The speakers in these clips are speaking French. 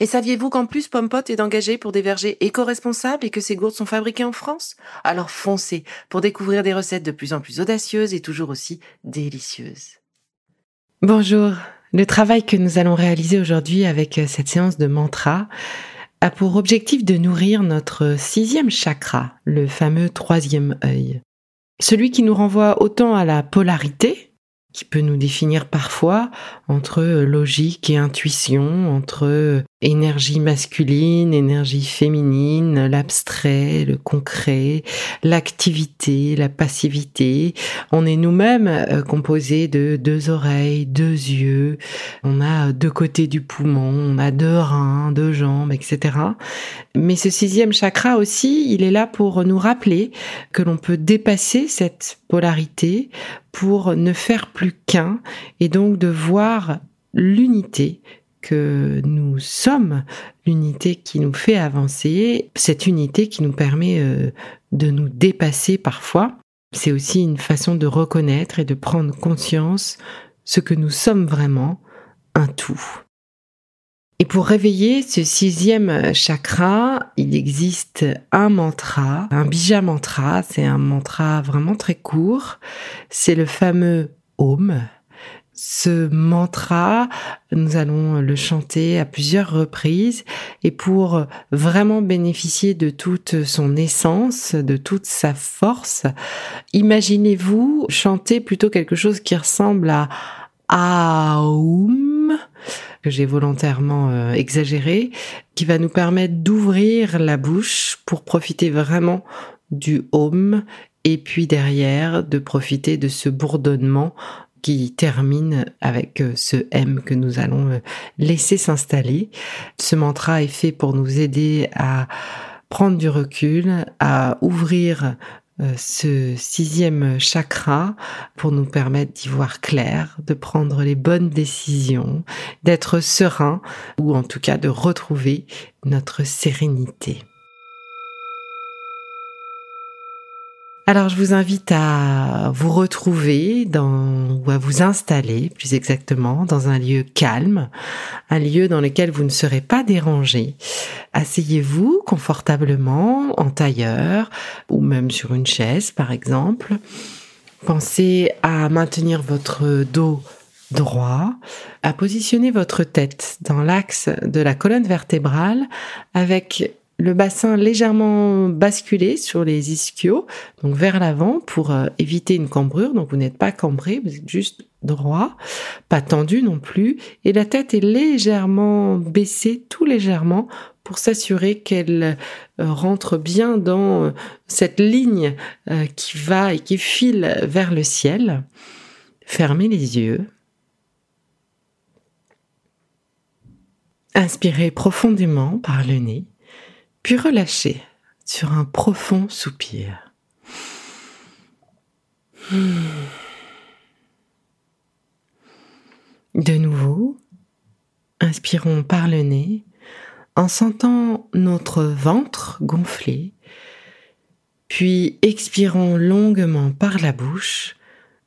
Et saviez-vous qu'en plus Pompot est engagé pour des vergers éco-responsables et que ces gourdes sont fabriquées en France? Alors foncez pour découvrir des recettes de plus en plus audacieuses et toujours aussi délicieuses. Bonjour, le travail que nous allons réaliser aujourd'hui avec euh, cette séance de mantra a pour objectif de nourrir notre sixième chakra, le fameux troisième œil. Celui qui nous renvoie autant à la polarité, qui peut nous définir parfois entre logique et intuition, entre énergie masculine, énergie féminine, l'abstrait, le concret, l'activité, la passivité. On est nous-mêmes euh, composés de deux oreilles, deux yeux, on a deux côtés du poumon, on a deux reins, deux jambes, etc. Mais ce sixième chakra aussi, il est là pour nous rappeler que l'on peut dépasser cette polarité pour ne faire plus qu'un et donc de voir l'unité nous sommes, l'unité qui nous fait avancer, cette unité qui nous permet euh, de nous dépasser parfois. C'est aussi une façon de reconnaître et de prendre conscience ce que nous sommes vraiment, un tout. Et pour réveiller ce sixième chakra, il existe un mantra, un bija mantra, c'est un mantra vraiment très court, c'est le fameux Om, ce mantra, nous allons le chanter à plusieurs reprises. Et pour vraiment bénéficier de toute son essence, de toute sa force, imaginez-vous chanter plutôt quelque chose qui ressemble à Aum, que j'ai volontairement euh, exagéré, qui va nous permettre d'ouvrir la bouche pour profiter vraiment du Om et puis derrière de profiter de ce bourdonnement qui termine avec euh, ce M que nous allons euh, laisser s'installer. Ce mantra est fait pour nous aider à prendre du recul, à ouvrir euh, ce sixième chakra pour nous permettre d'y voir clair, de prendre les bonnes décisions, d'être serein ou en tout cas de retrouver notre sérénité. Alors je vous invite à vous retrouver dans, ou à vous installer plus exactement dans un lieu calme, un lieu dans lequel vous ne serez pas dérangé. Asseyez-vous confortablement en tailleur ou même sur une chaise par exemple. Pensez à maintenir votre dos droit, à positionner votre tête dans l'axe de la colonne vertébrale avec le bassin légèrement basculé sur les ischios, donc vers l'avant pour euh, éviter une cambrure. Donc vous n'êtes pas cambré, vous êtes juste droit, pas tendu non plus, et la tête est légèrement baissée, tout légèrement, pour s'assurer qu'elle euh, rentre bien dans euh, cette ligne qui va et qui file vers le ciel. Fermez les yeux. Inspirez profondément par le nez puis relâchez sur un profond soupir. De nouveau, inspirons par le nez en sentant notre ventre gonfler, puis expirons longuement par la bouche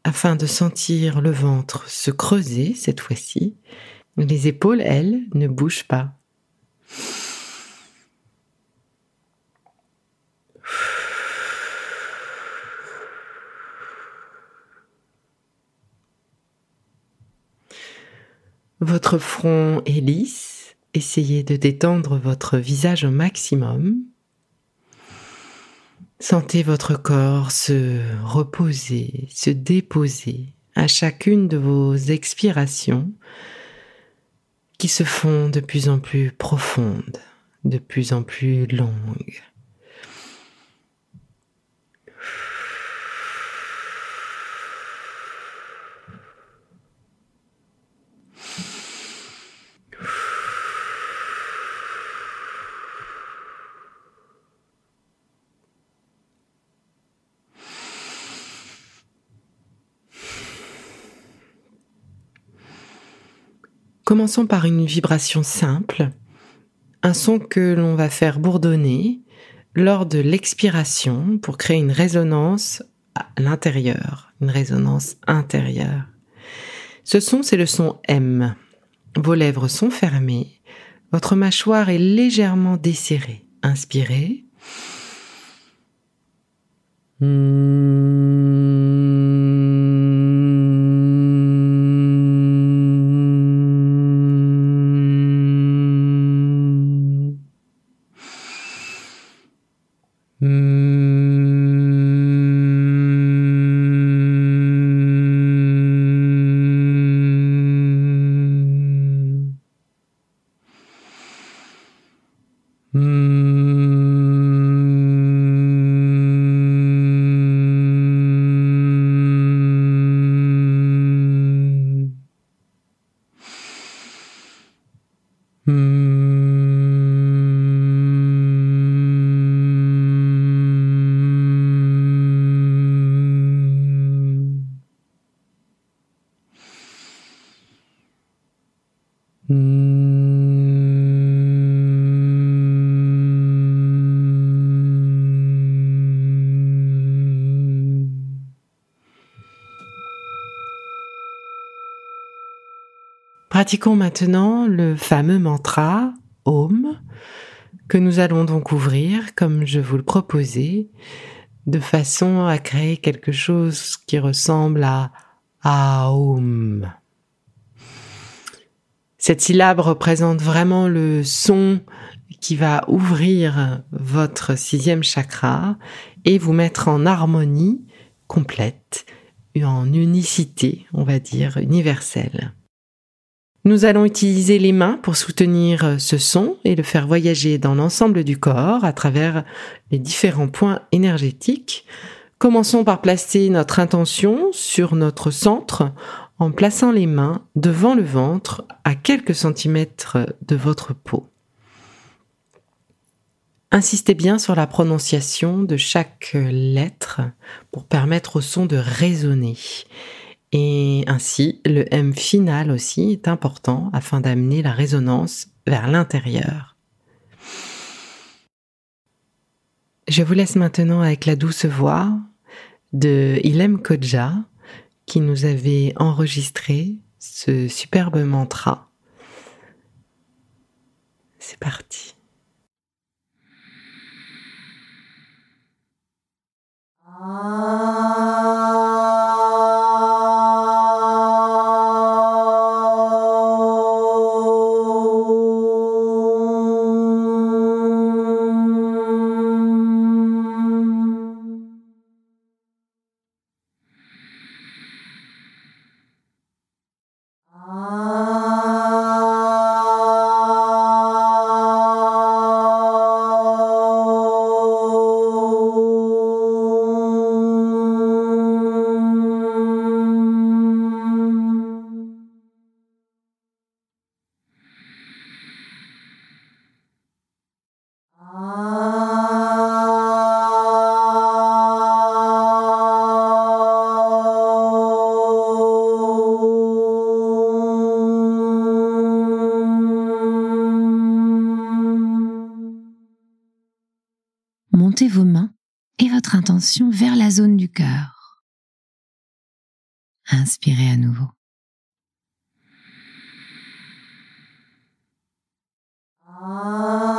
afin de sentir le ventre se creuser cette fois-ci. Les épaules, elles, ne bougent pas. Votre front est lisse. Essayez de détendre votre visage au maximum. Sentez votre corps se reposer, se déposer à chacune de vos expirations qui se font de plus en plus profondes, de plus en plus longues. Commençons par une vibration simple, un son que l'on va faire bourdonner lors de l'expiration pour créer une résonance à l'intérieur, une résonance intérieure. Ce son, c'est le son M. Vos lèvres sont fermées, votre mâchoire est légèrement desserrée. Inspirez. Pratiquons maintenant le fameux mantra Om que nous allons donc ouvrir comme je vous le proposais de façon à créer quelque chose qui ressemble à Aum. Cette syllabe représente vraiment le son qui va ouvrir votre sixième chakra et vous mettre en harmonie complète, en unicité, on va dire, universelle. Nous allons utiliser les mains pour soutenir ce son et le faire voyager dans l'ensemble du corps à travers les différents points énergétiques. Commençons par placer notre intention sur notre centre en plaçant les mains devant le ventre à quelques centimètres de votre peau. Insistez bien sur la prononciation de chaque lettre pour permettre au son de résonner et ainsi, le M final aussi est important afin d'amener la résonance vers l'intérieur. Je vous laisse maintenant avec la douce voix de Ilem Kodja qui nous avait enregistré ce superbe mantra. C'est parti. montez vos mains et votre intention vers la zone du cœur. Inspirez à nouveau. Ah.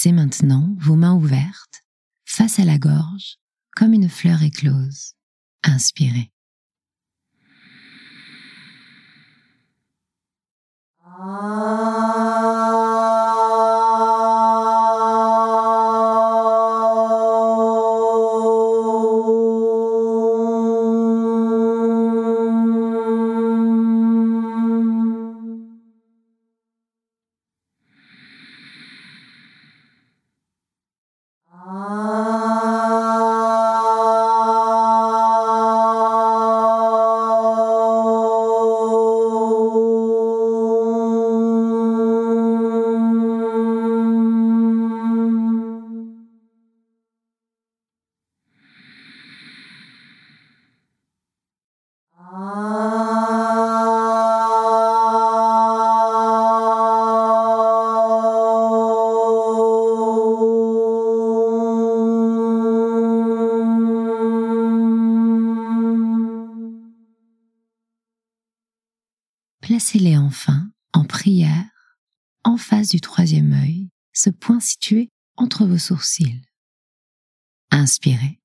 Placez maintenant vos mains ouvertes face à la gorge comme une fleur éclose. Inspirez. Placez-les enfin en prière en face du troisième œil, ce point situé entre vos sourcils. Inspirez.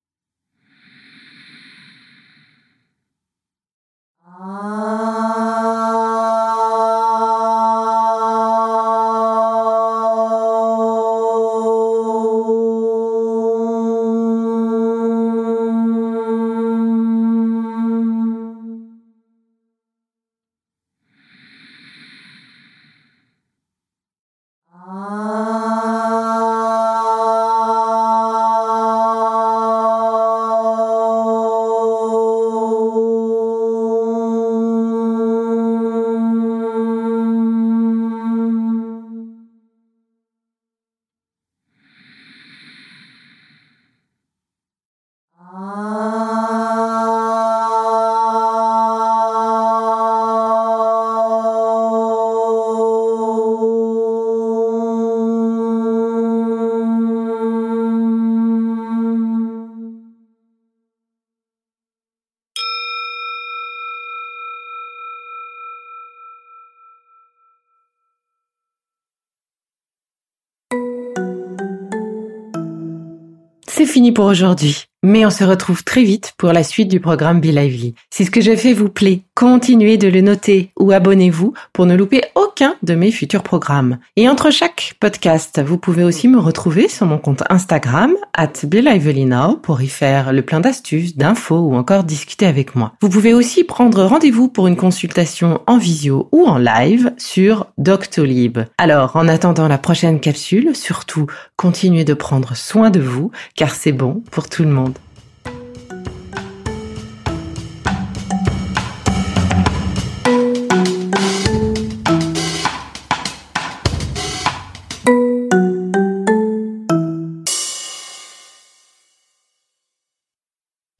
C'est fini pour aujourd'hui. Mais on se retrouve très vite pour la suite du programme Be Lively. Si ce que j'ai fait vous plaît, continuez de le noter ou abonnez-vous pour ne louper aucun de mes futurs programmes. Et entre chaque podcast, vous pouvez aussi me retrouver sur mon compte Instagram, at pour y faire le plein d'astuces, d'infos ou encore discuter avec moi. Vous pouvez aussi prendre rendez-vous pour une consultation en visio ou en live sur Doctolib. Alors, en attendant la prochaine capsule, surtout, continuez de prendre soin de vous, car c'est bon pour tout le monde.